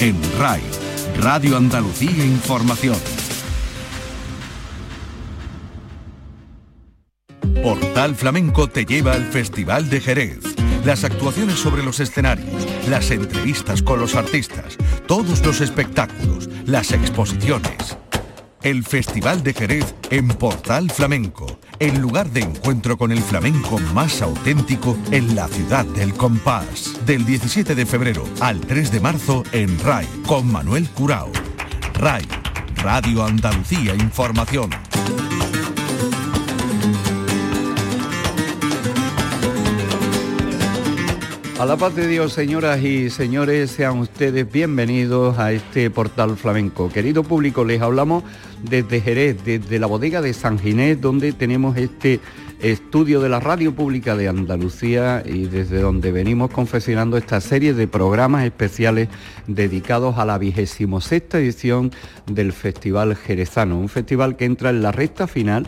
en RAI, Radio Andalucía Información. Portal Flamenco te lleva al Festival de Jerez. Las actuaciones sobre los escenarios, las entrevistas con los artistas, todos los espectáculos, las exposiciones. El Festival de Jerez en Portal Flamenco, el lugar de encuentro con el flamenco más auténtico en la ciudad del compás. Del 17 de febrero al 3 de marzo en RAI con Manuel Curao. RAI, Radio Andalucía Información. A la paz de Dios, señoras y señores, sean ustedes bienvenidos a este portal flamenco. Querido público, les hablamos desde Jerez, desde la bodega de San Ginés, donde tenemos este estudio de la Radio Pública de Andalucía y desde donde venimos confeccionando esta serie de programas especiales dedicados a la vigésimo sexta edición del Festival Jerezano, un festival que entra en la recta final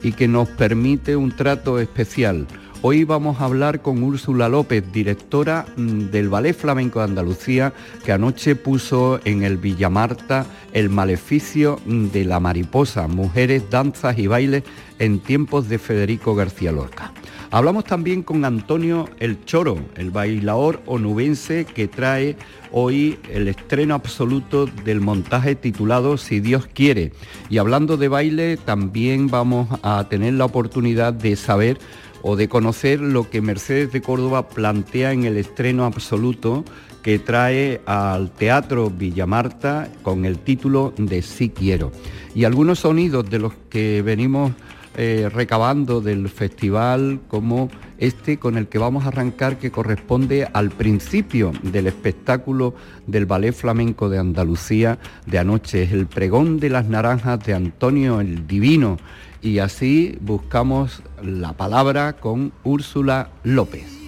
y que nos permite un trato especial Hoy vamos a hablar con Úrsula López, directora mm, del Ballet Flamenco de Andalucía, que anoche puso en el Villamarta el maleficio mm, de la mariposa, mujeres, danzas y bailes en tiempos de Federico García Lorca. Hablamos también con Antonio El Choro, el bailador onubense que trae hoy el estreno absoluto del montaje titulado Si Dios quiere. Y hablando de baile, también vamos a tener la oportunidad de saber o de conocer lo que Mercedes de Córdoba plantea en el estreno absoluto que trae al Teatro Villamarta con el título de Sí quiero. Y algunos sonidos de los que venimos eh, recabando del festival como este con el que vamos a arrancar que corresponde al principio del espectáculo del Ballet Flamenco de Andalucía de anoche. Es el pregón de las naranjas de Antonio el Divino y así buscamos la palabra con Úrsula López.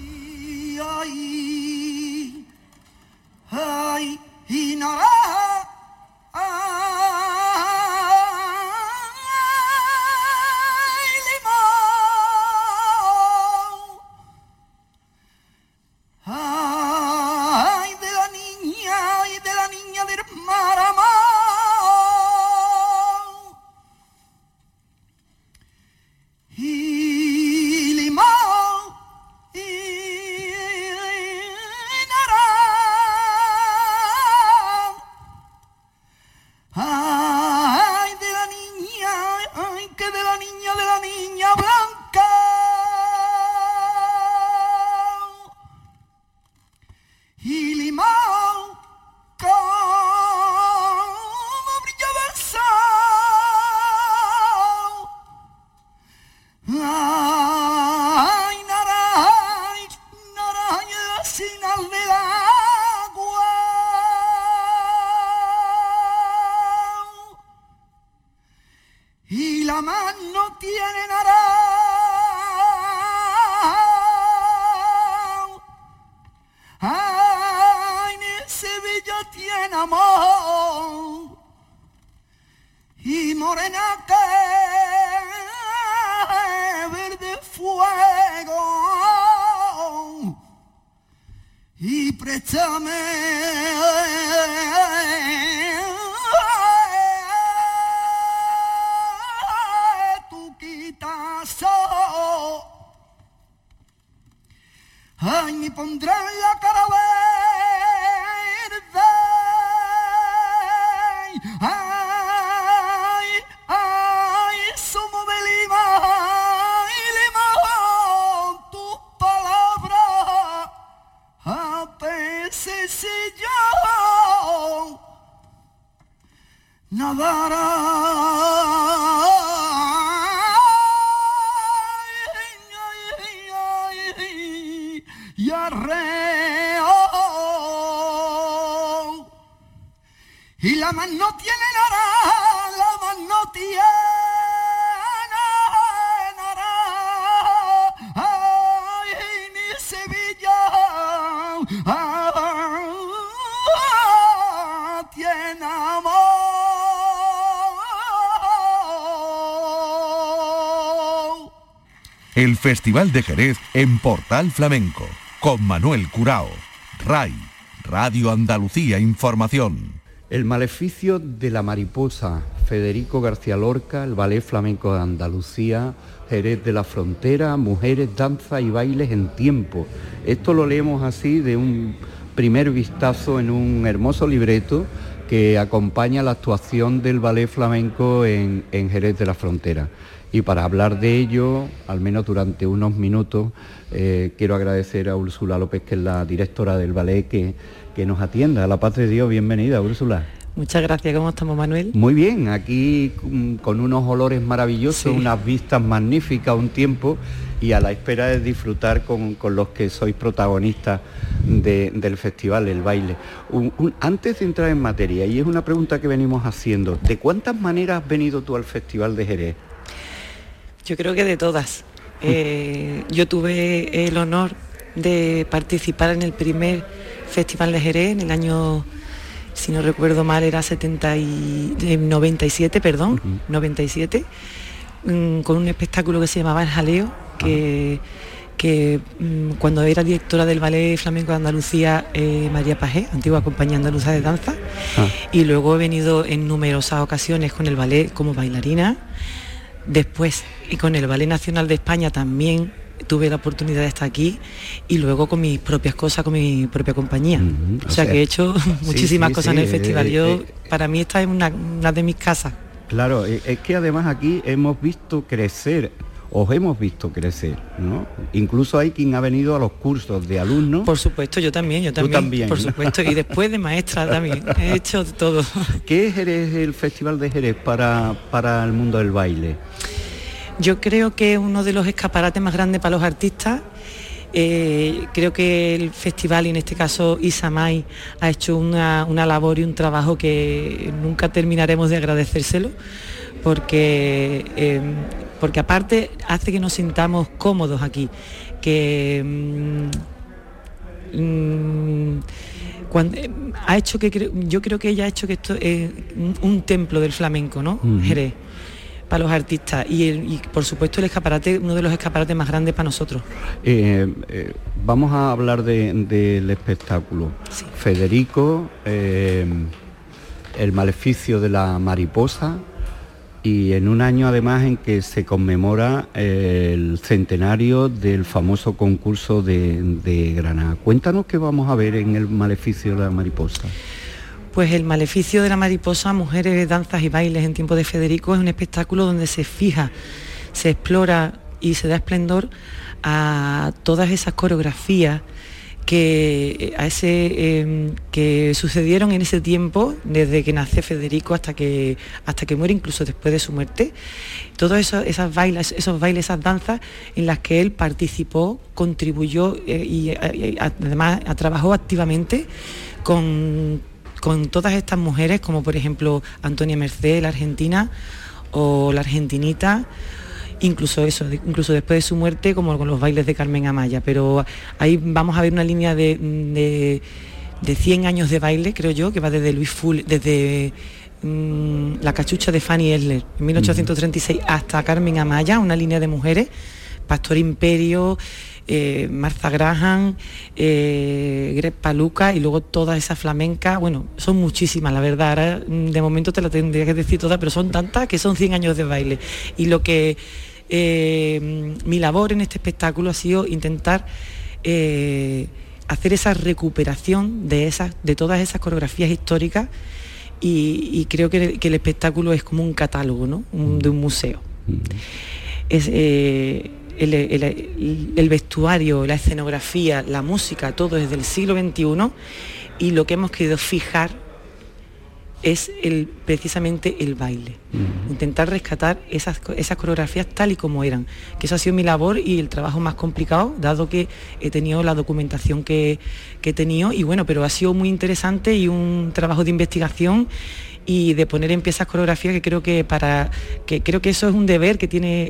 amor. Y morena que verde fuego. Y préstame. Tu quitazo. Ay me pondré en la cara y la mano El Festival de Jerez en Portal Flamenco con Manuel Curao. RAI Radio Andalucía Información. El maleficio de la mariposa, Federico García Lorca, el Ballet Flamenco de Andalucía, Jerez de la Frontera, Mujeres, Danza y Bailes en Tiempo. Esto lo leemos así de un primer vistazo en un hermoso libreto que acompaña la actuación del ballet flamenco en, Jerez de la Frontera. Y para hablar de ello, al menos durante unos minutos, eh, quiero agradecer a Úrsula López, que es la directora del ballet, que que nos atienda. A la paz de Dios, bienvenida, Úrsula. Muchas gracias, ¿cómo estamos, Manuel? Muy bien, aquí con unos olores maravillosos, unas vistas magníficas, un tiempo y a la espera de disfrutar con, los que sois protagonistas del festival, el baile. antes de entrar en materia, y es una pregunta que venimos haciendo, ¿de cuántas maneras has venido tú al Festival de Jerez? Yo creo que de todas. Eh, yo tuve el honor de participar en el primer Festival de Jerez en el año, si no recuerdo mal, era 70 y, 97, perdón, 97, mm, con un espectáculo que se llamaba El Jaleo, que, que mm, cuando era directora del Ballet Flamenco de Andalucía, eh, María Pajé, antigua compañía andaluza de danza, ah. y luego he venido en numerosas ocasiones con el ballet como bailarina, después y con el Ballet Nacional de España también tuve la oportunidad de estar aquí y luego con mis propias cosas, con mi propia compañía. o, sea, que he hecho muchísimas cosas en el festival. Eh, Yo, eh, para mí esta es una, de mis casas. Claro, es que además aquí hemos visto crecer os hemos visto crecer, ¿no? Incluso hay quien ha venido a los cursos de alumnos. Por supuesto, yo también, yo también. también por supuesto, y después de maestra también. He hecho todo. ¿Qué es el Festival de Jerez para, para el mundo del baile? Yo creo que es uno de los escaparates más grandes para los artistas. Eh, creo que el festival, y en este caso Isamay, ha hecho una, labor y un trabajo que nunca terminaremos de agradecérselo, porque, eh, porque aparte hace que nos sintamos cómodos aquí, que mm, mm, ha hecho que yo creo que ella ha hecho que esto es un, templo del flamenco, ¿no? Jerez para los artistas y, por supuesto el escaparate, uno de los escaparates más grandes para nosotros. Eh, eh, vamos a hablar del espectáculo. Federico, eh, el maleficio de la mariposa y en un año además en que se conmemora el centenario del famoso concurso de, de Granada. Cuéntanos qué vamos a ver en el maleficio de la mariposa. Pues el maleficio de la mariposa, mujeres, danzas y bailes en tiempo de Federico es un espectáculo donde se fija, se explora y se da esplendor a todas esas coreografías que, a ese, em, que sucedieron en ese tiempo, desde que nace Federico hasta que, hasta que muere, incluso después de su muerte. Todos esos, esas bailes, esos bailes, esas danzas en las que él participó, contribuyó eh, y, y además trabajó activamente con con todas estas mujeres, como por ejemplo Antonia Merced, la argentina, o la argentinita, incluso eso, incluso después de su muerte, como con los bailes de Carmen Amaya. Pero ahí vamos a ver una línea de, de, 100 años de baile, creo yo, que va desde Luis Full, desde mm, la cachucha de Fanny Esler, en 1836, hasta Carmen Amaya, una línea de mujeres, Pastor Imperio, eh, Martha Graham, eh, Greg Paluca y luego todas esas flamencas, bueno, son muchísimas, la verdad, ahora mm, de momento te la tendría que decir todas, pero son tantas que son 100 años de baile. Y lo que eh, mi labor en este espectáculo ha sido intentar hacer esa recuperación de, esas, de todas esas coreografías históricas y, creo que, el espectáculo es como un catálogo ¿no? de un museo. Mm. Es, el, vestuario, la escenografía, la música, todo es del siglo XXI y lo que hemos querido fijar es el, precisamente el baile. Intentar rescatar esas, esas coreografías tal y como eran. Que eso ha sido mi labor y el trabajo más complicado, dado que he tenido la documentación que, que he tenido. Y bueno, pero ha sido muy interesante y un trabajo de investigación y de poner en pie esas coreografías que creo que para que creo que eso es un deber que tiene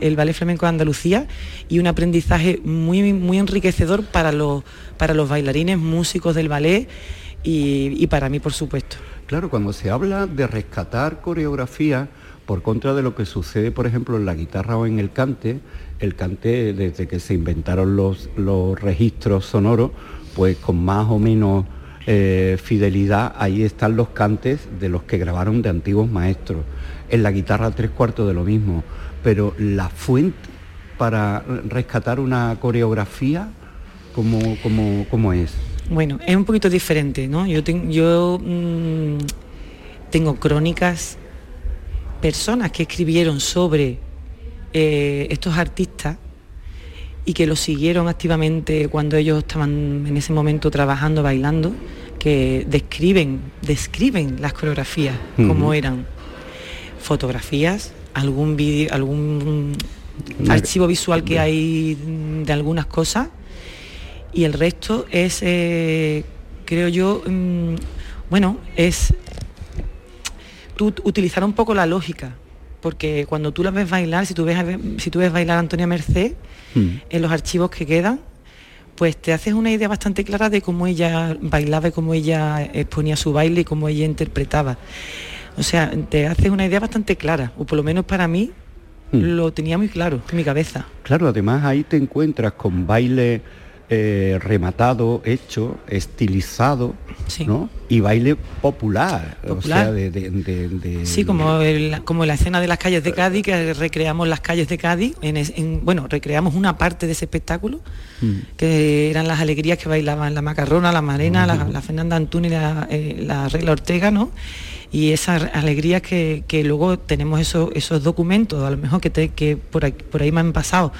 el, ballet flamenco de Andalucía y un aprendizaje muy muy enriquecedor para los para los bailarines músicos del ballet y, para mí por supuesto. Claro cuando se habla de rescatar coreografía por contra de lo que sucede por ejemplo en la guitarra o en el cante el cante desde que se inventaron los, los registros sonoros pues con más o menos eh, fidelidad, ahí están los cantes de los que grabaron de antiguos maestros. En la guitarra tres cuartos de lo mismo, pero la fuente para rescatar una coreografía, ¿cómo, cómo, es? Bueno, es un poquito diferente, ¿no? Yo, yo mm, tengo crónicas, personas que escribieron sobre eh, estos artistas y que los siguieron activamente cuando ellos estaban en ese momento trabajando, bailando, que describen, describen las coreografías, como eran. Fotografías, algún vídeo, algún archivo visual que hay de algunas cosas y el resto es, eh, creo yo, mm, bueno, es utilizar un poco la lógica, porque cuando tú la ves bailar, si tú ves, si tú ves bailar a Antonia Merced, mm. en los archivos que quedan, pues te haces una idea bastante clara de cómo ella bailaba y cómo ella exponía su baile y cómo ella interpretaba. O sea, te haces una idea bastante clara, o por lo menos para mí mm. lo tenía muy claro en mi cabeza. Claro, además ahí te encuentras con baile eh, rematado, hecho, estilizado, ¿no? Y baile popular, o sea, de, sí, como, como la escena de las calles de Cádiz, que recreamos las calles de Cádiz, en, bueno, recreamos una parte de ese espectáculo, mm. que eran las alegrías que bailaban la Macarrona, la Marena, la, Fernanda Antunes, la, eh, la Regla Ortega, ¿no? y esas alegrías que, luego tenemos esos, esos documentos, a lo mejor que, que por, ahí, por ahí me han pasado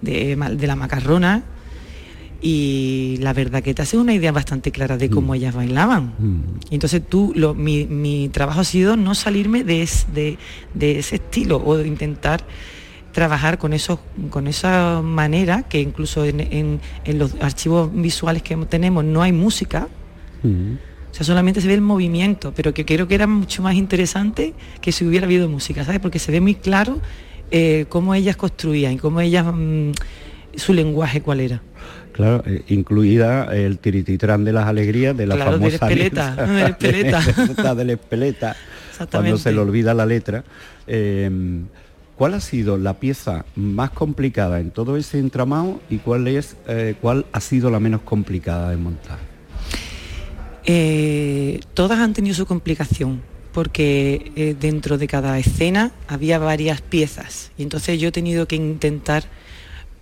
de, de la macarrona, y la verdad que te hace una idea bastante clara de cómo mm. ellas bailaban. Mm. Y entonces tú, mi, trabajo ha sido no salirme de, de, ese estilo o de intentar trabajar con, eso, con esa manera, que incluso en, los archivos visuales que tenemos no hay música. Mm. O sea, solamente se ve el movimiento, pero que creo que era mucho más interesante que si hubiera habido música, ¿sabes? Porque se ve muy claro eh, cómo ellas construían y cómo ellas, su lenguaje cuál era. Claro, eh, incluida el tirititrán de las alegrías de la famosa del espeleta, del espeleta. del espeleta, cuando se le olvida la letra. Em, ¿Cuál ha sido la pieza más complicada en todo ese entramado y cuál es eh, cuál ha sido la menos complicada de montar? Eh, todas han tenido su complicación porque dentro de cada escena había varias piezas y entonces yo he tenido que intentar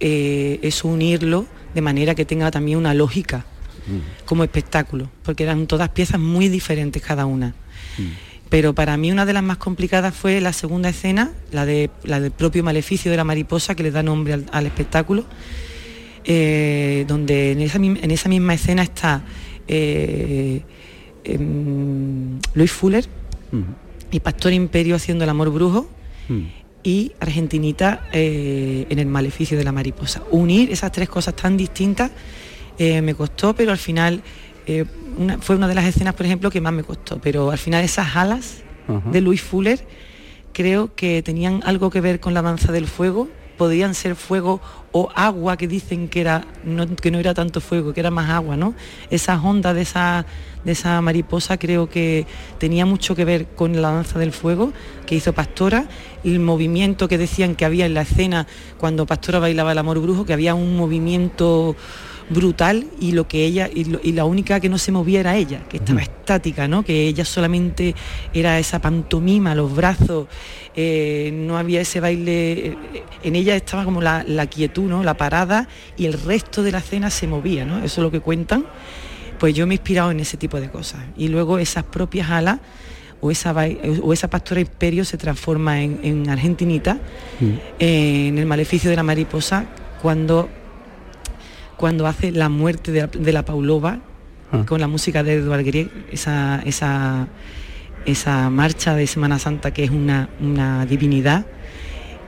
eso unirlo de manera que tenga también una lógica mm. como espectáculo, porque eran todas piezas muy diferentes cada una. Mm. Pero para mí una de las más complicadas fue la segunda escena, la, de, la del propio maleficio de la mariposa que le da nombre al, espectáculo, eh, donde en esa, misma escena está eh, em, Luis Fuller mm. y Pastor Imperio haciendo el amor brujo y Argentinita eh, en el maleficio de la mariposa. Unir esas tres cosas tan distintas eh, me costó, pero al final eh, fue una de las escenas, por ejemplo, que más me costó. Pero al final esas alas de Luis Fuller creo que tenían algo que ver con la danza del fuego podían ser fuego o agua que dicen que, era, que no era tanto fuego, que era más agua, ¿no? Esas ondas de esa, de esa mariposa creo que tenía mucho que ver con la danza del fuego que hizo Pastora, y el movimiento que decían que había en la escena cuando Pastora bailaba el amor brujo, que había un movimiento brutal y lo que ella y, la única que no se movía era ella que estaba estática no que ella solamente era esa pantomima los brazos eh, no había ese baile eh, en ella estaba como la, quietud no la parada y el resto de la escena se movía no eso es lo que cuentan pues yo me he inspirado en ese tipo de cosas y luego esas propias alas o esa, o esa pastora imperio se transforma en, argentinita, eh, en el maleficio de la mariposa, cuando cuando hace la muerte de la, Paulova, ah. con la música de Eduard Grieg, esa, esa, esa marcha de Semana Santa que es una, una divinidad.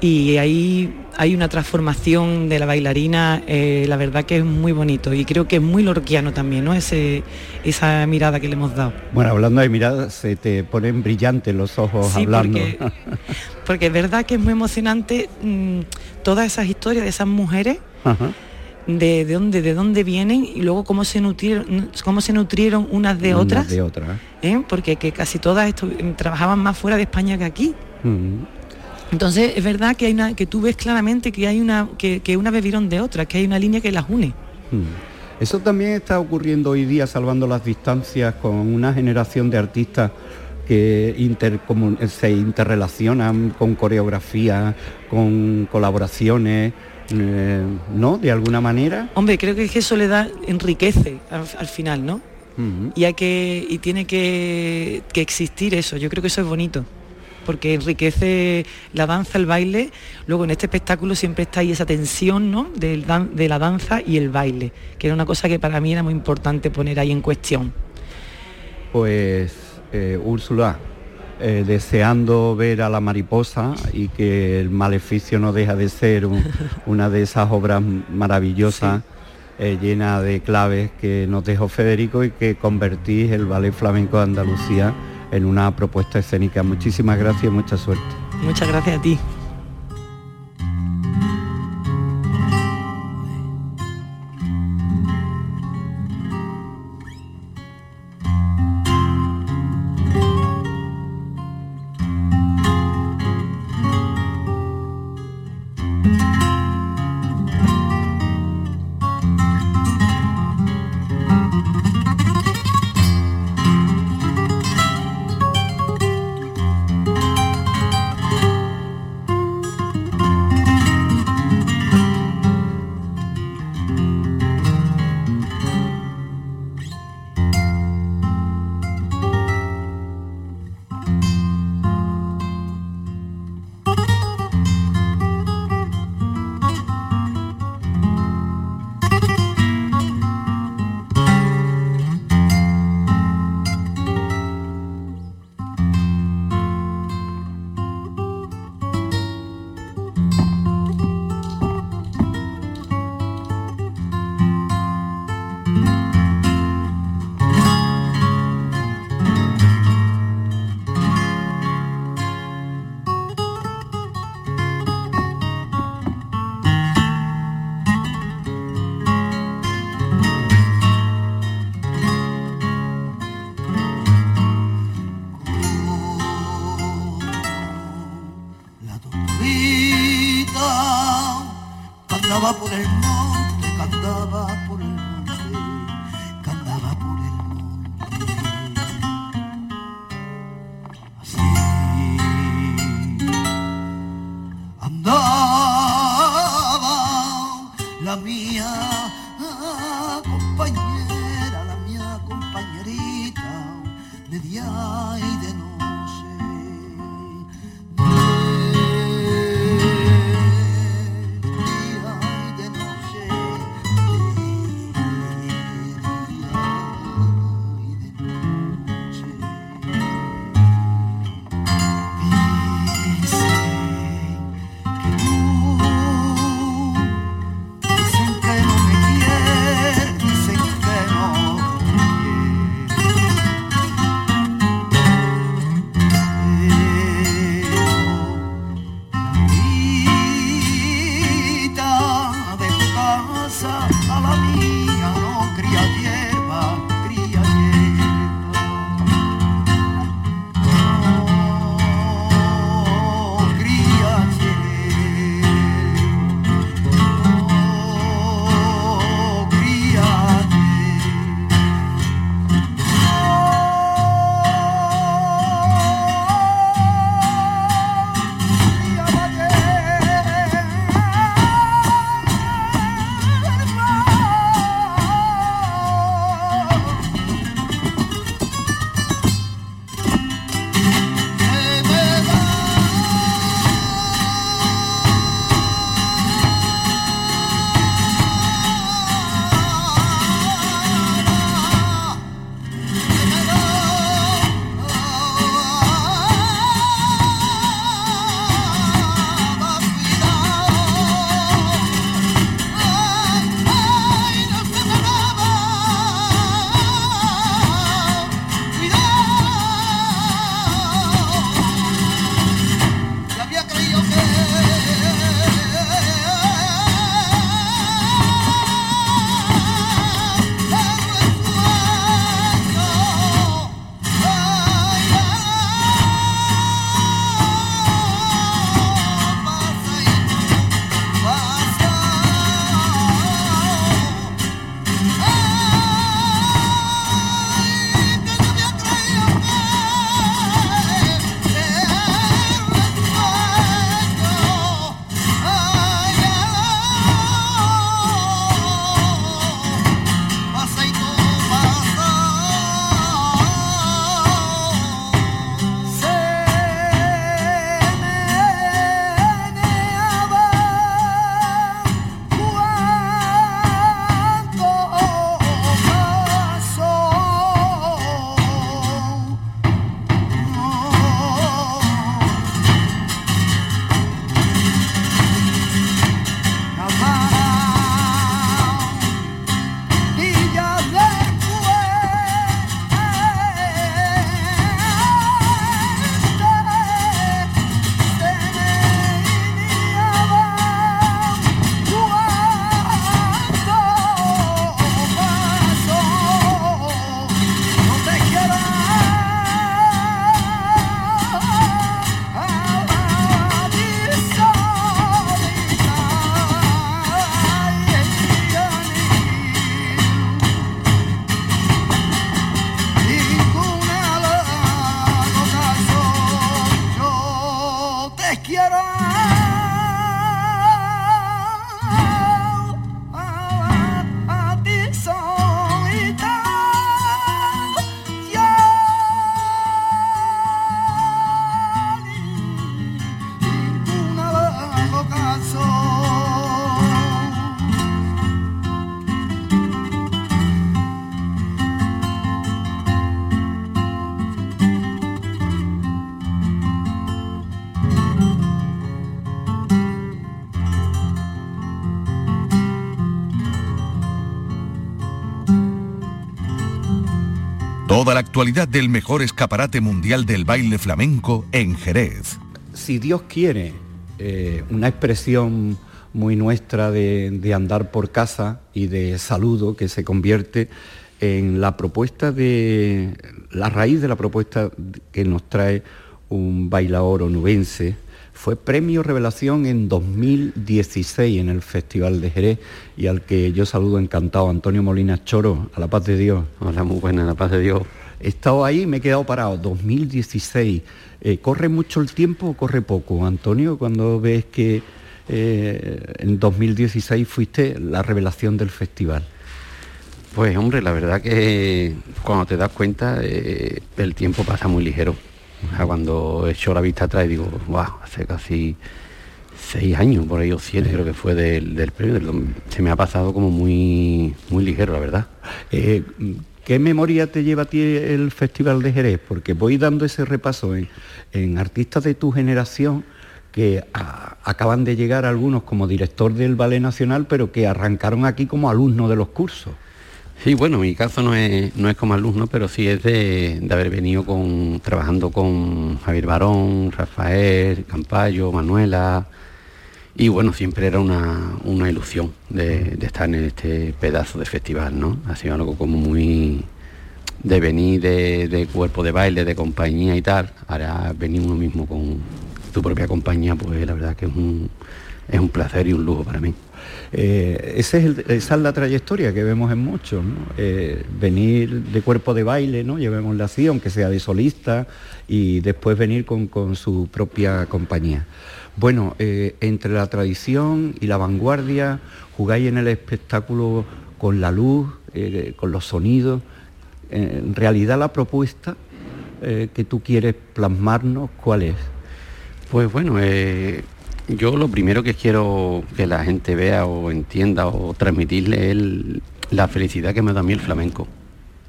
Y ahí hay una transformación de la bailarina, eh, la verdad que es muy bonito y creo que es muy lorquiano también, ¿no? Ese, esa mirada que le hemos dado. Bueno, hablando de mirada, se te ponen brillantes los ojos hablando. Porque, porque, es verdad que es muy emocionante mm, todas esas historias de esas mujeres de, dónde, de dónde vienen y luego cómo se nutrieron, cómo se nutrieron unas de otras. De otras. ¿eh? Porque que casi todas trabajaban más fuera de España que aquí. Entonces es verdad que hay una, que tú ves claramente que hay una, que, que una bebieron de otra, que hay una línea que las une. Eso también está ocurriendo hoy día, salvando las distancias, con una generación de artistas que se interrelacionan con coreografía, con colaboraciones, eh, ¿no? De alguna manera. Hombre, creo que, es que Soledad enriquece al, final, ¿no? y, hay que, y tiene que, existir eso, yo creo que eso es bonito porque enriquece la danza, el baile. Luego en este espectáculo siempre está ahí esa tensión ¿no? de la danza y el baile, que era una cosa que para mí era muy importante poner ahí en cuestión. Pues eh, Úrsula, eh, deseando ver a la mariposa y que el maleficio no deja de ser una de esas obras maravillosas. Eh, llena de claves que nos dejó Federico y que convertís el Ballet Flamenco de Andalucía en una propuesta escénica. Muchísimas gracias y mucha suerte. Muchas gracias a ti. andaba por el monte, que andaba por el monte, que andaba por el monte. Así andaba la mía compañera, la mía compañerita de día y actualidad del mejor escaparate mundial del baile flamenco en Jerez. Si Dios quiere, eh, una expresión muy nuestra de, andar por casa y de saludo que se convierte en la propuesta de la raíz de la propuesta que nos trae un bailador onubense fue premio revelación en 2016 en el Festival de Jerez y al que yo saludo encantado, Antonio Molina Choro, a la paz de Dios. Hola, muy buena, a la paz de Dios. He estado ahí, me he quedado parado, 2016. Eh, ¿Corre mucho el tiempo o corre poco, Antonio, cuando ves que eh, en 2016 fuiste la revelación del festival? Pues hombre, la verdad que cuando te das cuenta eh, el tiempo pasa muy ligero. O sea, cuando echo la vista atrás digo, wow, hace casi seis años, por ahí o siete creo que fue del, del premio, se me ha pasado como muy, muy ligero, la verdad. Eh, ¿Qué memoria te lleva a ti el Festival de Jerez? Porque voy dando ese repaso en, artistas de tu generación que acaban de llegar algunos como director del Ballet Nacional, pero que arrancaron aquí como alumnos de los cursos. Sí, bueno, mi caso no es, no es como alumno, pero sí es de, haber venido con, trabajando con Javier Barón, Rafael, Campayo, Manuela, y bueno, siempre era una, ilusión de, estar en este pedazo de festival, ¿no? Ha sido algo como muy de venir de, cuerpo de baile, de compañía y tal. Ahora venir uno mismo con tu propia compañía, pues la verdad que es un, es un placer y un lujo para mí. Eh, esa es la trayectoria que vemos en muchos, eh, venir de cuerpo de baile, ¿no? llevémosle así, aunque sea de solista, y después venir con, su propia compañía. Bueno, eh, entre la tradición y la vanguardia, jugáis en el espectáculo con la luz, con los sonidos. En realidad la propuesta que tú quieres plasmarnos, ¿cuál es? Pues bueno, yo lo primero que quiero que la gente vea o entienda o transmitirle es la felicidad que me da a mí el flamenco.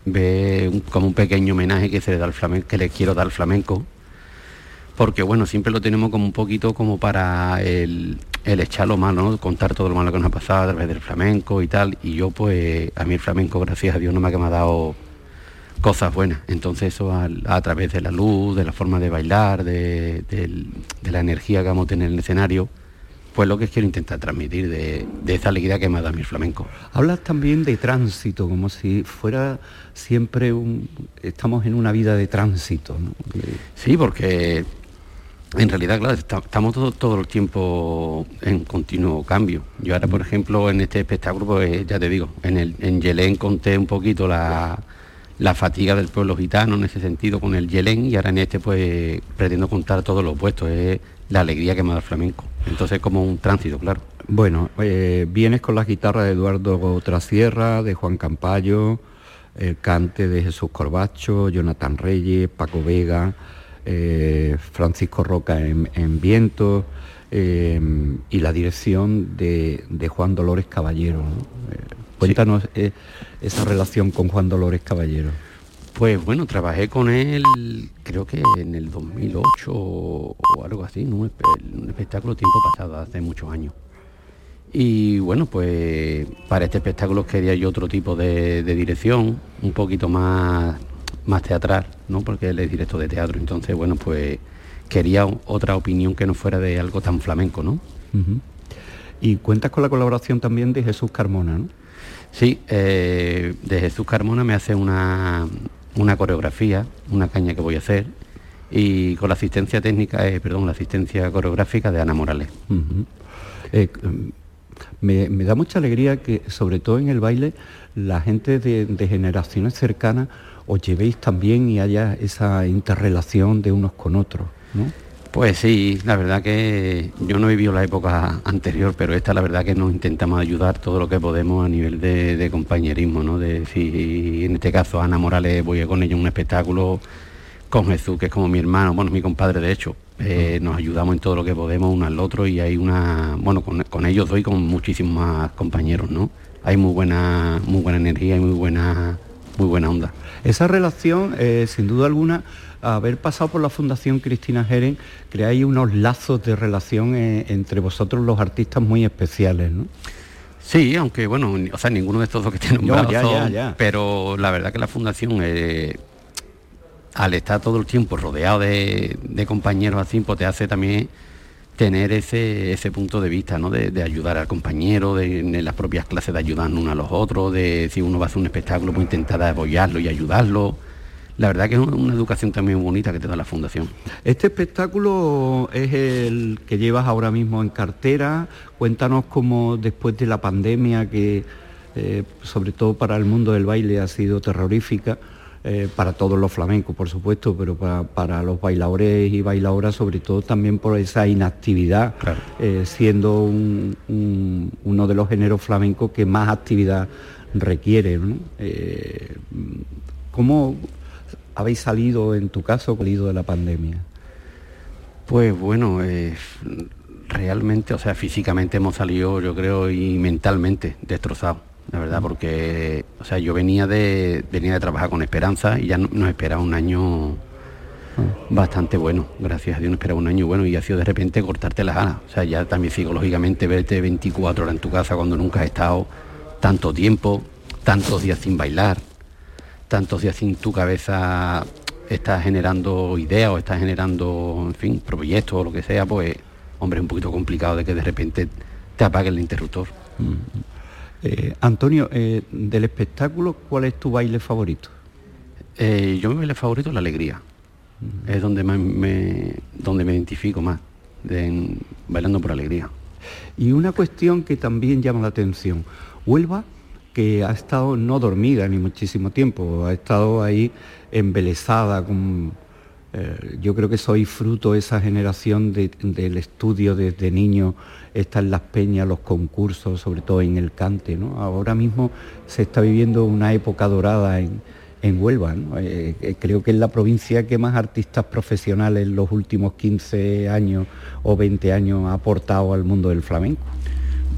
Ve como un pequeño homenaje que se le da al flamenco, que le quiero dar al flamenco. Porque bueno, siempre lo tenemos como un poquito como para el, el echar lo malo, contar todo lo malo que nos ha pasado a través del flamenco y tal. Y yo pues, a mí el flamenco, gracias a Dios, no me ha dado cosas buenas. Entonces eso a, través de la luz, de la forma de bailar, de, la energía que vamos a tener en el escenario, pues lo que quiero intentar transmitir de, esa alegría que me ha dado mi flamenco. Hablas también de tránsito, como si fuera siempre un... estamos en una vida de tránsito. ¿no? Sí, porque en realidad, claro, estamos todo, todo, el tiempo en continuo cambio. Yo ahora, por ejemplo, en este espectáculo, pues ya te digo, en, el, en Yelén conté un poquito la la fatiga del pueblo gitano en ese sentido con el yelén y ahora en este pues pretendo contar todo lo opuesto, es la alegría que me da el flamenco. Entonces como un tránsito, claro. Bueno, eh, vienes con la guitarra de Eduardo Trasierra, de Juan Campayo, el cante de Jesús Corbacho, Jonathan Reyes, Paco Vega, eh, Francisco Roca en, viento eh, y la dirección de, Juan Dolores Caballero. Cuéntanos eh, esa relación con Juan Dolores Caballero. Pues bueno, trabajé con él creo que en el 2008 o, algo así, en un, espectáculo tiempo pasado, hace muchos años. Y bueno, pues para este espectáculo quería yo otro tipo de, dirección, un poquito más, más teatral, ¿no? porque él es director de teatro, entonces bueno, pues quería otra opinión que no fuera de algo tan flamenco, ¿no? Y cuentas con la colaboración también de Jesús Carmona, ¿no? Sí, eh, de Jesús Carmona me hace una, coreografía, una caña que voy a hacer, y con la asistencia técnica, eh, perdón, la asistencia coreográfica de Ana Morales. Eh, me, da mucha alegría que, sobre todo en el baile, la gente de, de generaciones cercanas os llevéis también y haya esa interrelación de unos con otros, ¿no? Pues sí, la verdad que yo no he vivido la época anterior, pero esta la verdad que nos intentamos ayudar todo lo que podemos a nivel de, compañerismo, ¿no? De si en este caso Ana Morales voy con ella un espectáculo con Jesús, que es como mi hermano, bueno, mi compadre de hecho. Eh, nos ayudamos en todo lo que podemos uno al otro y hay una, bueno, con, ellos doy con muchísimos más compañeros, ¿no? Hay muy buena, muy buena energía y muy buena, muy buena onda. Esa relación, eh, sin duda alguna, haber pasado por la Fundación Cristina Jeren, creáis unos lazos de relación eh, entre vosotros los artistas muy especiales, ¿no? Sí, aunque bueno, o sea, ninguno de estos dos que tienen un pero la verdad que la fundación, eh, al estar todo el tiempo rodeado de, compañeros así, pues te hace también tener ese, ese punto de vista, ¿no? De, ayudar al compañero, de, en las propias clases de ayudar uno a los otros, de si uno va a hacer un espectáculo, pues intentar apoyarlo y ayudarlo. La verdad que es una educación también bonita que te da la Fundación. Este espectáculo es el que llevas ahora mismo en cartera. Cuéntanos cómo después de la pandemia, que eh, sobre todo para el mundo del baile ha sido terrorífica, eh, para todos los flamencos, por supuesto, pero para, los bailadores y bailadoras, sobre todo también por esa inactividad, eh, siendo uno de los géneros flamencos que más actividad requiere. Eh, ¿Cómo habéis salido, en tu caso, salido de la pandemia? Pues bueno, realmente, o sea, físicamente hemos salido, yo creo, y mentalmente destrozados la verdad, porque, o sea, yo venía de, venía de trabajar con Esperanza y ya nos esperaba un año bastante bueno, gracias a Dios nos esperaba un año bueno y ha sido de repente cortarte las alas. O sea, ya también psicológicamente verte 24 horas en tu casa cuando nunca has estado tanto tiempo, tantos días sin bailar, tantos días sin tu cabeza estás generando ideas o estás generando, en fin, proyectos o lo que sea, pues, hombre, es un poquito complicado de que de repente te apague el interruptor. Mm. Eh, Antonio, eh, del espectáculo, ¿cuál es tu baile favorito? Eh, yo mi baile favorito es la alegría. Es donde me, donde me identifico más, bailando por alegría. Y una cuestión que también llama la atención. Huelva, que ha estado no dormida ni muchísimo tiempo, ha estado ahí embelesada con yo creo que soy fruto de esa generación del estudio desde niño, están las peñas, los concursos, sobre todo en el cante. Ahora mismo se está viviendo una época dorada en, Huelva. Eh, eh, creo que es la provincia que más artistas profesionales en los últimos 15 años o 20 años ha aportado al mundo del flamenco.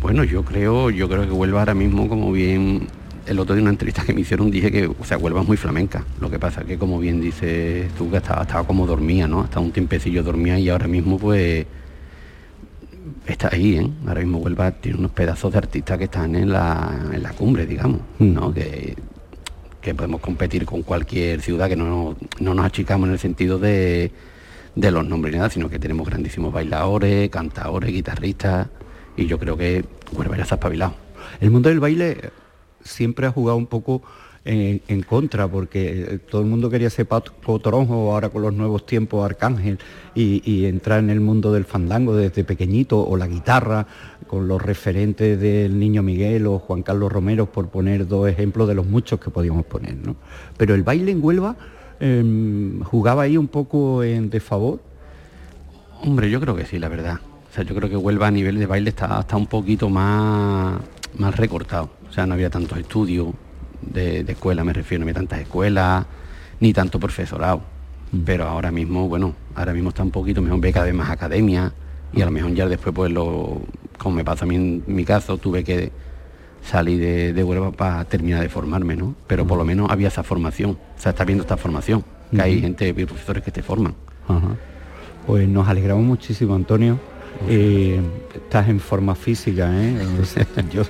Bueno, yo creo, yo creo que Huelva ahora mismo, como bien el otro día en una entrevista que me hicieron dije que, o sea, Huelva es muy flamenca. Lo que pasa que, como bien dices tú, que estaba, estaba como dormía, ¿no? Hasta un tiempecillo dormía y ahora mismo, pues, está ahí, ¿eh? Ahora mismo Huelva tiene unos pedazos de artistas que están en la, en la cumbre, digamos, ¿no? Mm. Que, que podemos competir con cualquier ciudad, que no, no nos achicamos en el sentido de, de los nombres ni nada, sino que tenemos grandísimos bailadores, cantadores, guitarristas, y yo creo que Huelva ya está espabilado. El mundo del baile siempre ha jugado un poco en, contra, porque eh, todo el mundo quería ser Paco Toronjo, ahora con los nuevos tiempos Arcángel, y, entrar en el mundo del fandango desde pequeñito, o la guitarra, con los referentes del Niño Miguel o Juan Carlos Romero, por poner dos ejemplos de los muchos que podíamos poner. ¿no? Pero el baile en Huelva em, jugaba ahí un poco en desfavor. Hombre, yo creo que sí, la verdad. O sea, yo creo que Huelva a nivel de baile está, está un poquito más, más recortado o sea, no había tantos estudios de, escuela, me refiero, no tantas escuelas, ni tanto profesorado. Mm. Pero ahora mismo, bueno, ahora mismo está un poquito mejor, ve cada vez más academia y a lo mejor ya después, pues, lo, como me pasa a mí en mi caso, tuve que salir de, de Huelva para terminar de formarme, ¿no? Pero por lo menos había esa formación, o sea, está viendo esta formación, que hay gente, profesores que te forman. Pues nos alegramos muchísimo, Antonio, estás en forma física, ¿eh? yo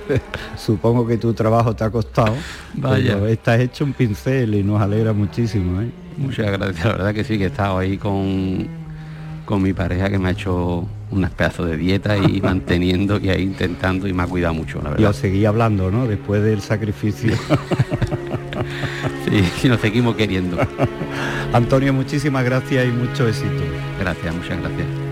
supongo que tu trabajo te ha costado, Vaya. estás hecho un pincel y nos alegra muchísimo. ¿eh? Muchas gracias, la verdad que sí, que he estado ahí con, con mi pareja que me ha hecho unas pedazos de dieta y manteniendo y ahí intentando y me ha cuidado mucho, la verdad. Y os seguí hablando, ¿no? Después del sacrificio. sí, nos seguimos queriendo. Antonio, muchísimas gracias y mucho éxito. Gracias, muchas gracias.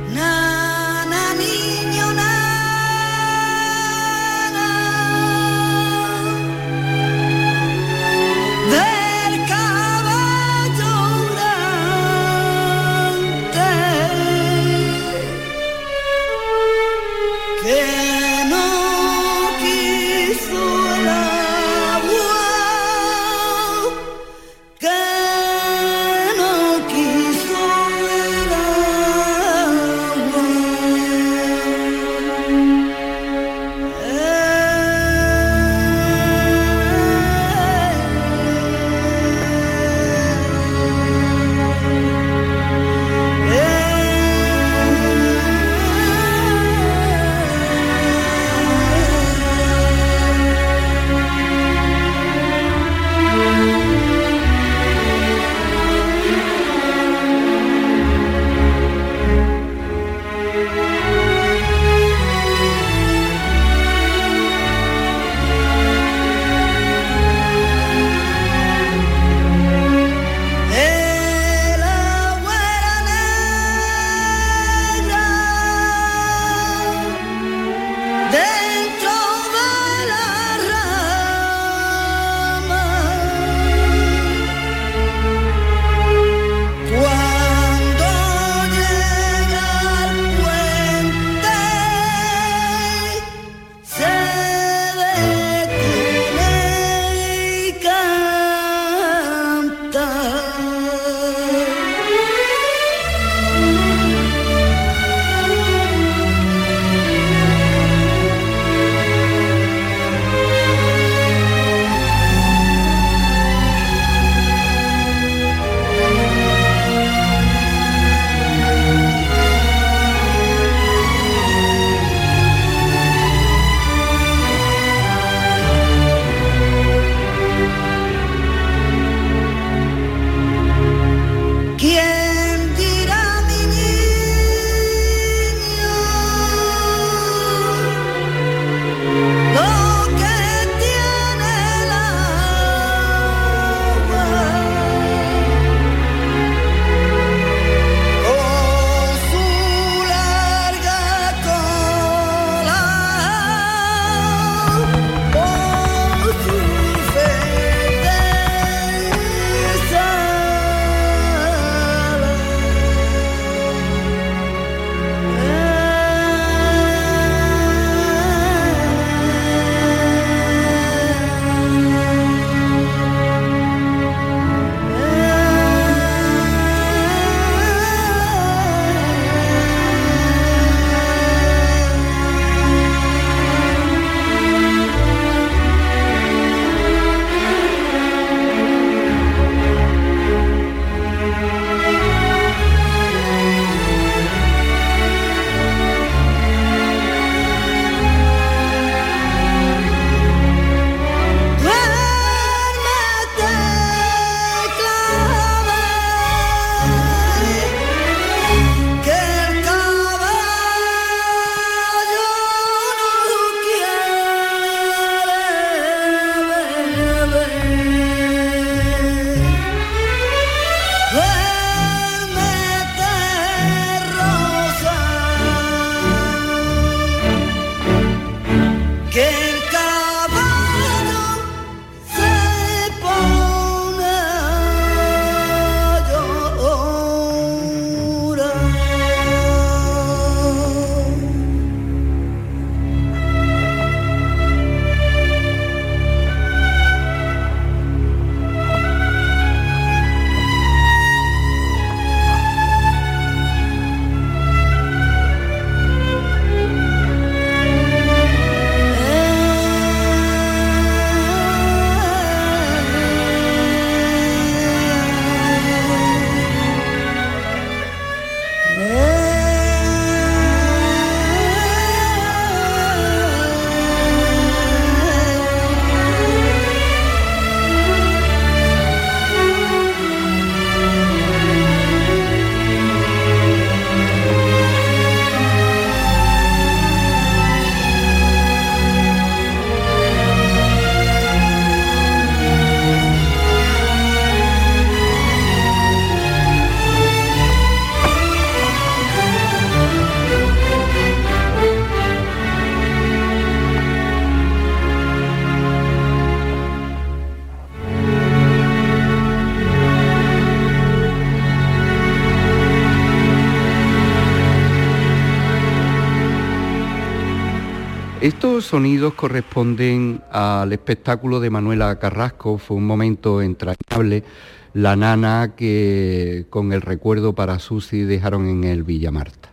Sonidos corresponden al espectáculo de Manuela Carrasco, fue un momento entrañable, la nana que con el recuerdo para Susi dejaron en el Villa Marta.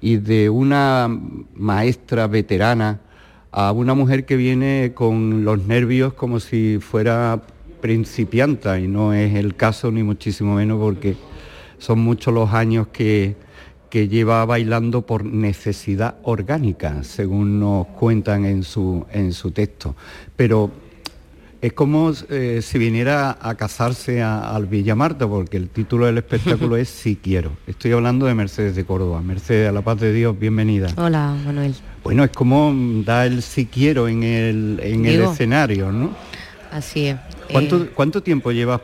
Y de una maestra veterana a una mujer que viene con los nervios como si fuera principianta, y no es el caso ni muchísimo menos porque son muchos los años que que lleva bailando por necesidad orgánica, según nos cuentan en su, en su texto. Pero es como eh, si viniera a casarse al Villa Marta, porque el título del espectáculo es Si quiero. Estoy hablando de Mercedes de Córdoba. Mercedes, a la paz de Dios, bienvenida. Hola, Manuel. Bueno, es como da el Si quiero en el, en el escenario, ¿no? Así es. ¿Cuánto, eh, ¿Cuánto tiempo llevas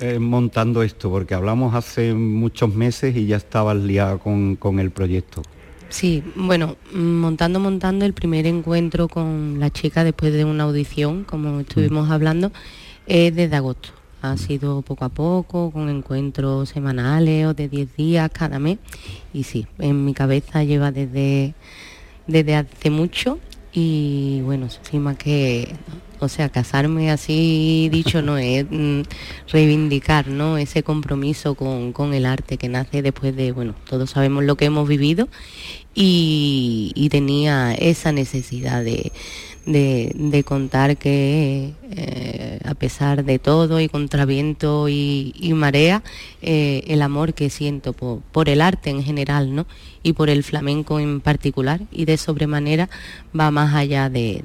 eh, montando esto? Porque hablamos hace muchos meses y ya estabas liada con, con el proyecto. Sí, bueno, montando, montando el primer encuentro con la chica después de una audición, como estuvimos mm. hablando, es desde agosto. Ha mm. sido poco a poco, con encuentros semanales o de 10 días cada mes. Y sí, en mi cabeza lleva desde, desde hace mucho y bueno, encima que o sea, casarme así dicho no es mm, reivindicar ¿no? ese compromiso con, el arte que nace después de, bueno, todos sabemos lo que hemos vivido y, tenía esa necesidad de, contar que eh, a pesar de todo y contra viento y, marea, eh, el amor que siento por, por, el arte en general, ¿no? y por el flamenco en particular y de sobremanera va más allá de,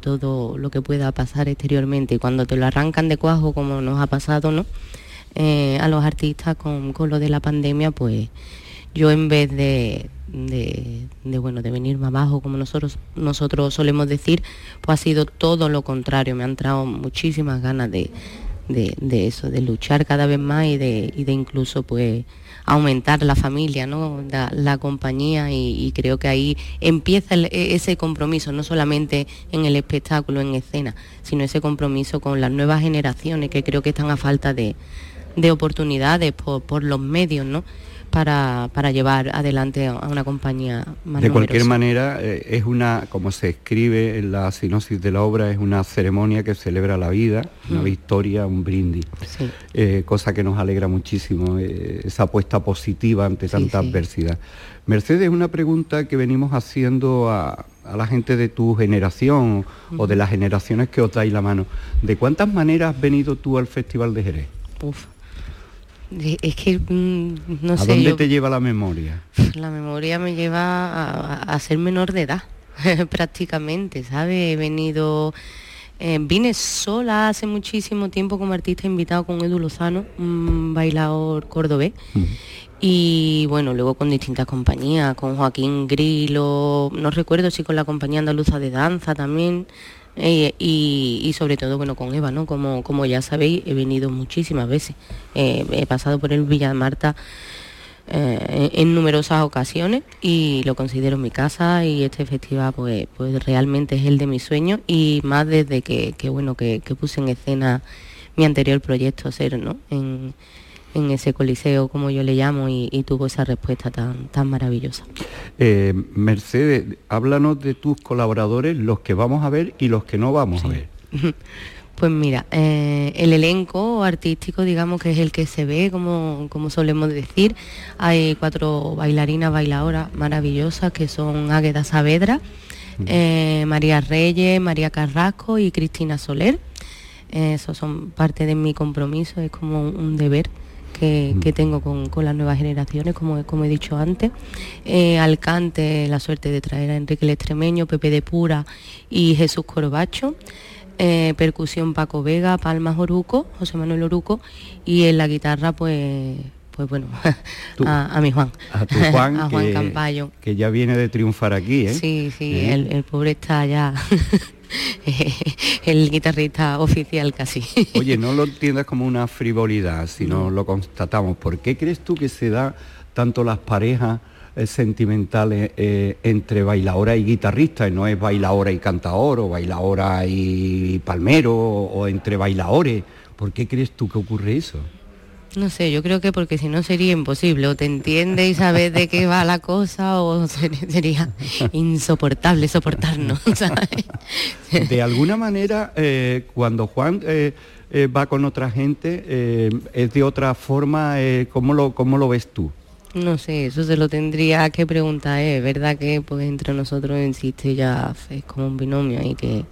todo lo que pueda pasar exteriormente y cuando te lo arrancan de cuajo como nos ha pasado ¿no? Eh, a los artistas con, lo de la pandemia pues yo en vez de, de, bueno de venirme abajo como nosotros nosotros solemos decir pues ha sido todo lo contrario me han traído muchísimas ganas de, de, eso de luchar cada vez más y de, y de incluso pues aumentar la familia, ¿no? la, compañía y, creo que ahí empieza e, ese compromiso, no solamente en el espectáculo, en escena, sino ese compromiso con las nuevas generaciones que creo que están a falta de, oportunidades por, por los medios, ¿no? Para, llevar adelante a una compañía más De cualquier manera, eh, es una, como se escribe en la sinopsis de la obra, es una ceremonia que celebra la vida, una mm. victoria, un brindis, eh, cosa que nos alegra muchísimo, eh, esa apuesta positiva ante tanta adversidad. Mercedes, una pregunta que venimos haciendo a, la gente de tu generación o de las generaciones que os dais la mano. ¿De cuántas maneras has venido tú al Festival de Jerez? Es que mm, no sé. ¿A dónde te lleva la memoria? La memoria me lleva a, ser menor de edad, prácticamente, ¿sabes? He venido. Eh, vine sola hace muchísimo tiempo como artista invitado con Edu Lozano, un bailador cordobés. Y bueno, luego con distintas compañías, con Joaquín Grilo, no recuerdo si con la compañía andaluza de danza también. Eh, y, sobre todo bueno con Eva, ¿no? Como, como ya sabéis, he venido muchísimas veces. Eh, he pasado por el Villa Marta eh, en numerosas ocasiones y lo considero mi casa y este festival pues, pues realmente es el de mis sueños y más desde que, bueno que, puse en escena mi anterior proyecto ser ¿no? en, en ese coliseo, como yo le llamo, y, tuvo esa respuesta tan, tan maravillosa. Eh, Mercedes, háblanos de tus colaboradores, los que vamos a ver y los que no vamos a ver. Pues mira, eh, el elenco artístico, digamos que es el que se ve, como, como solemos decir. Hay cuatro bailarinas, bailadoras maravillosas que son Águeda Saavedra, eh, María Reyes, María Carrasco y Cristina Soler. esos son parte de mi compromiso, es como un deber que, tengo con, las nuevas generaciones, como, como he dicho antes. Eh, Alcante, la suerte de traer a Enrique el Extremeño, Pepe de Pura y Jesús Corbacho. Eh, percusión Paco Vega, Palmas Oruco, José Manuel Oruco y en la guitarra pues pues bueno, a, mi Juan. A tu Juan, a Juan Campayo. Que ya viene de triunfar aquí, ¿eh? Sí, sí, ¿Eh? el, pobre está ya el guitarrista oficial casi. Oye, no lo entiendas como una frivolidad, sino lo constatamos. ¿Por qué crees tú que se da tanto las parejas eh, sentimentales eh, entre bailadora y guitarrista? No es bailadora y cantador, o bailadora y palmero, o entre bailadores. ¿Por qué crees tú que ocurre eso? No sé, yo creo que porque si no sería imposible, o te entiendes y sabes de qué va la cosa, o sería insoportable soportarnos. De alguna manera, eh, cuando Juan eh, eh, va con otra gente, es de otra forma, ¿cómo, lo, ¿cómo lo ves tú? No sé, eso se lo tendría que preguntar, es verdad que pues entre nosotros existe ya, es como un binomio y que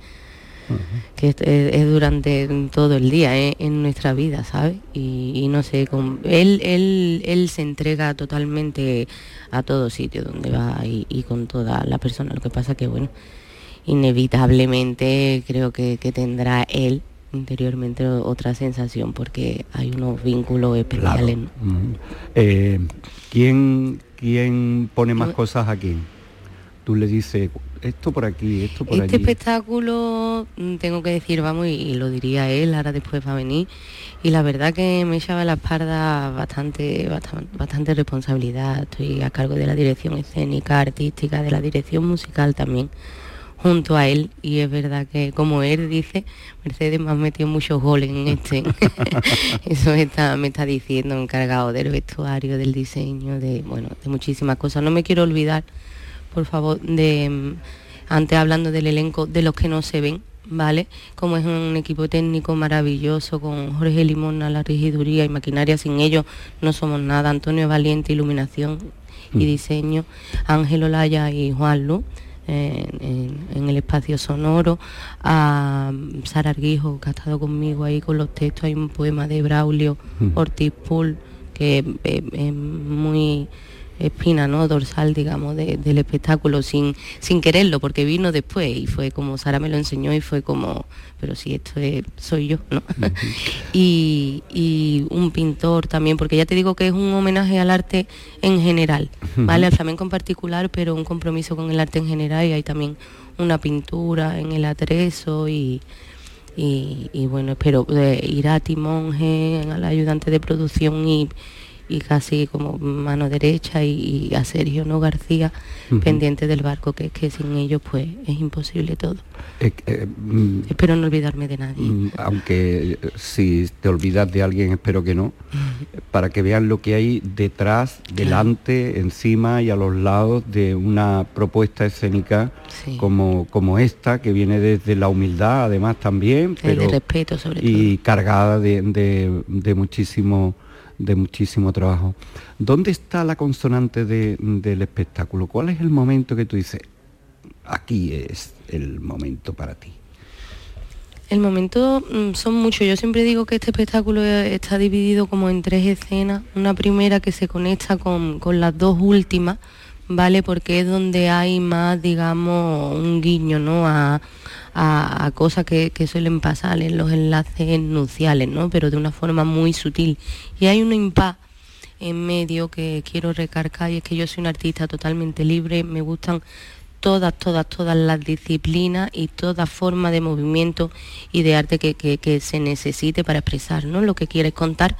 que es, durante todo el día ¿eh? en nuestra vida, ¿sabes? Y, no sé, con, él, él, él se entrega totalmente a todo sitio donde va y, con toda la persona. Lo que pasa que, bueno, inevitablemente creo que, tendrá él interiormente otra sensación porque hay unos vínculos especiales. Eh, ¿quién, ¿Quién pone más cosas aquí? Tú le dices, esto por aquí, esto por este espectáculo, mm, tengo que decir, vamos, y, lo diría él, ahora después va a venir, y la verdad que me echaba la espalda bastante, bastante, responsabilidad, estoy a cargo de la dirección escénica, artística, de la dirección musical también junto a él y es verdad que como él dice Mercedes me ha metido muchos goles en este. Eso está, me está diciendo encargado del vestuario del diseño de bueno de muchísimas cosas. No me quiero olvidar por favor, de mm, antes hablando del elenco, de los que no se ven, ¿vale? Como es un equipo técnico maravilloso con Jorge Limona, la regiduría y maquinaria, sin ellos no somos nada. Antonio Valiente, iluminación y mm. diseño, Ángel Olaya y Juan Luz. en, el espacio sonoro, a mm, Sara Arguijo, que ha estado conmigo ahí con los textos, hay un poema de Braulio Ortiz Pool, que es muy espina no dorsal digamos del espectáculo sin sin quererlo porque vino después y fue como Sara me lo enseñó y fue como pero si esto soy yo no y, un pintor también porque ya te digo que es un homenaje al arte en general vale al flamenco en particular pero un compromiso con el arte en general y hay también una pintura en el atrezo y y, bueno espero eh, ir a Timonje al ayudante de producción y y casi como mano derecha y, a Sergio No García pendiente del barco que, que sin ellos pues es imposible todo. Eh, eh, mm, espero no olvidarme de nadie. mm, aunque eh, si te olvidas de alguien espero que no. Para que vean lo que hay detrás delante encima y a los lados de una propuesta escénica como como esta que viene desde la humildad además también pero, respeto sobre y cargada de, de muchísimo de muchísimo trabajo. ¿Dónde está la consonante del espectáculo? ¿Cuál es el momento que tú dices, aquí es el momento para ti? El momento mm, son muchos. Yo siempre digo que este espectáculo está dividido como en tres escenas. Una primera que se conecta con, con las dos últimas, ¿vale? Porque es donde hay más, digamos, un guiño, ¿no? A, a, cosas que, suelen pasar en los enlaces nuciales, ¿no? Pero de una forma muy sutil. Y hay un impas en medio que quiero recargar y es que yo soy un artista totalmente libre, me gustan todas, todas, todas las disciplinas y toda forma de movimiento y de arte que, se necesite para expresar ¿no? lo que quieres contar.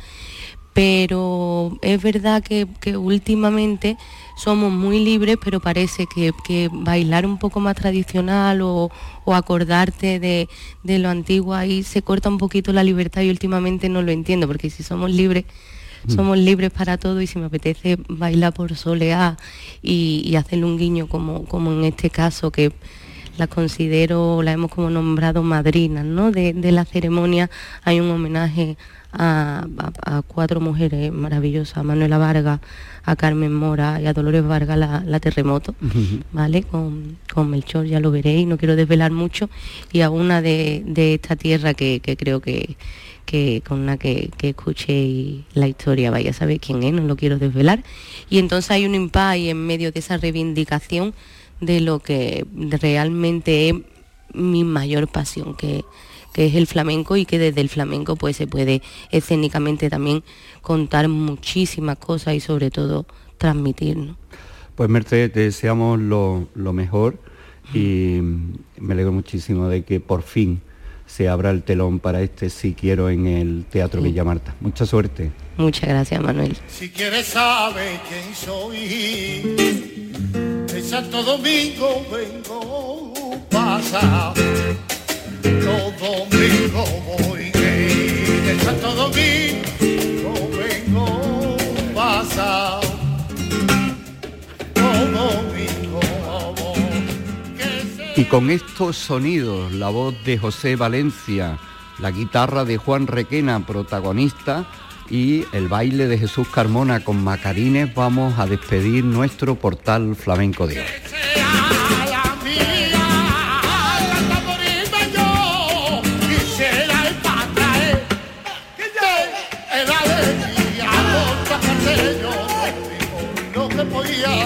Pero es verdad que, que últimamente somos muy libres, pero parece que, bailar un poco más tradicional o, acordarte de, lo antiguo ahí se corta un poquito la libertad y últimamente no lo entiendo, porque si somos libres, mm. somos libres para todo y si me apetece bailar por soleá y, y hacerle un guiño como, como en este caso que la considero, la hemos como nombrado madrinas ¿no? de, de la ceremonia, hay un homenaje a, cuatro mujeres maravillosas, a Manuela Vargas, a Carmen Mora y a Dolores Vargas la, terremoto, ¿vale? Con, con, Melchor ya lo veréis, no quiero desvelar mucho, y a una de, esta tierra que, creo que, que con una que, que escuché la historia vaya a saber quién es, no lo quiero desvelar. Y entonces hay un impas en medio de esa reivindicación de lo que realmente es mi mayor pasión, que que es el flamenco y que desde el flamenco pues se puede escénicamente también contar muchísimas cosas y sobre todo transmitir. Pues Mercedes, te deseamos lo, mejor y me alegro muchísimo de que por fin se abra el telón para este Si Quiero en el Teatro Villa Marta. Mucha suerte. Muchas gracias, Manuel. Si quieres saber quién soy, Santo Domingo vengo pasa todo domingo voy de Santo Domingo pasa. Y con estos sonidos, la voz de José Valencia, la guitarra de Juan Requena, protagonista, y el baile de Jesús Carmona con Macarines, vamos a despedir nuestro portal flamenco de hoy.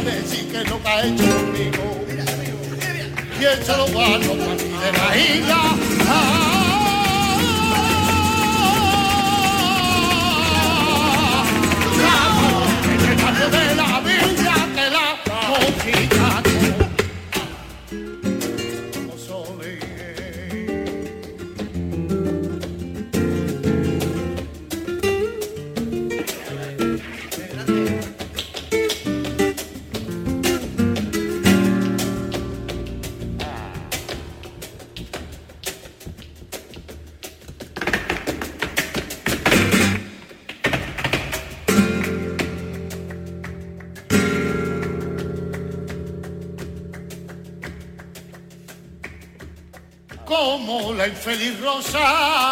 decir que no hecho conmigo. Y se lo guardo para mí de la isla. Infeliz rosa.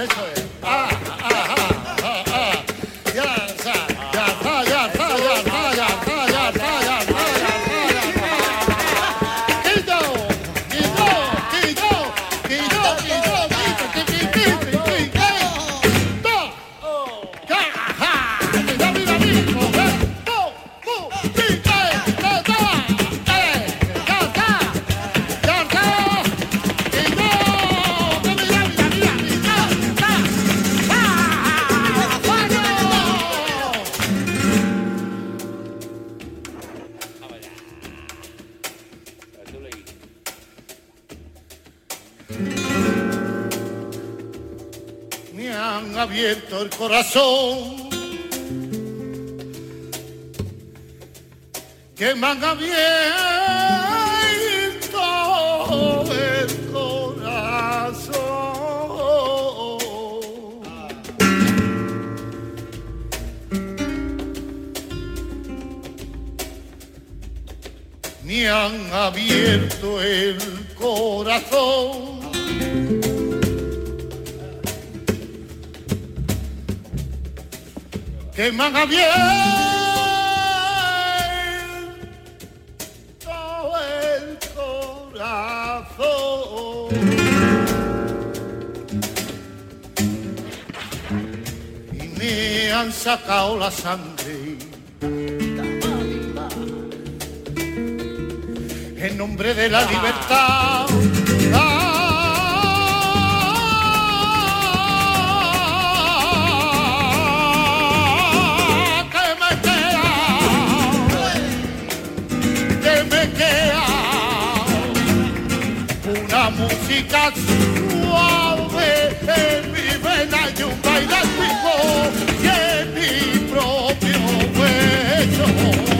Abierto el corazón. Que me abierto Me han abierto el corazón. Y me han sacado la sangre. En nombre de la libertad. Música suave en mi vena y un baile antiguo y en mi propio pecho.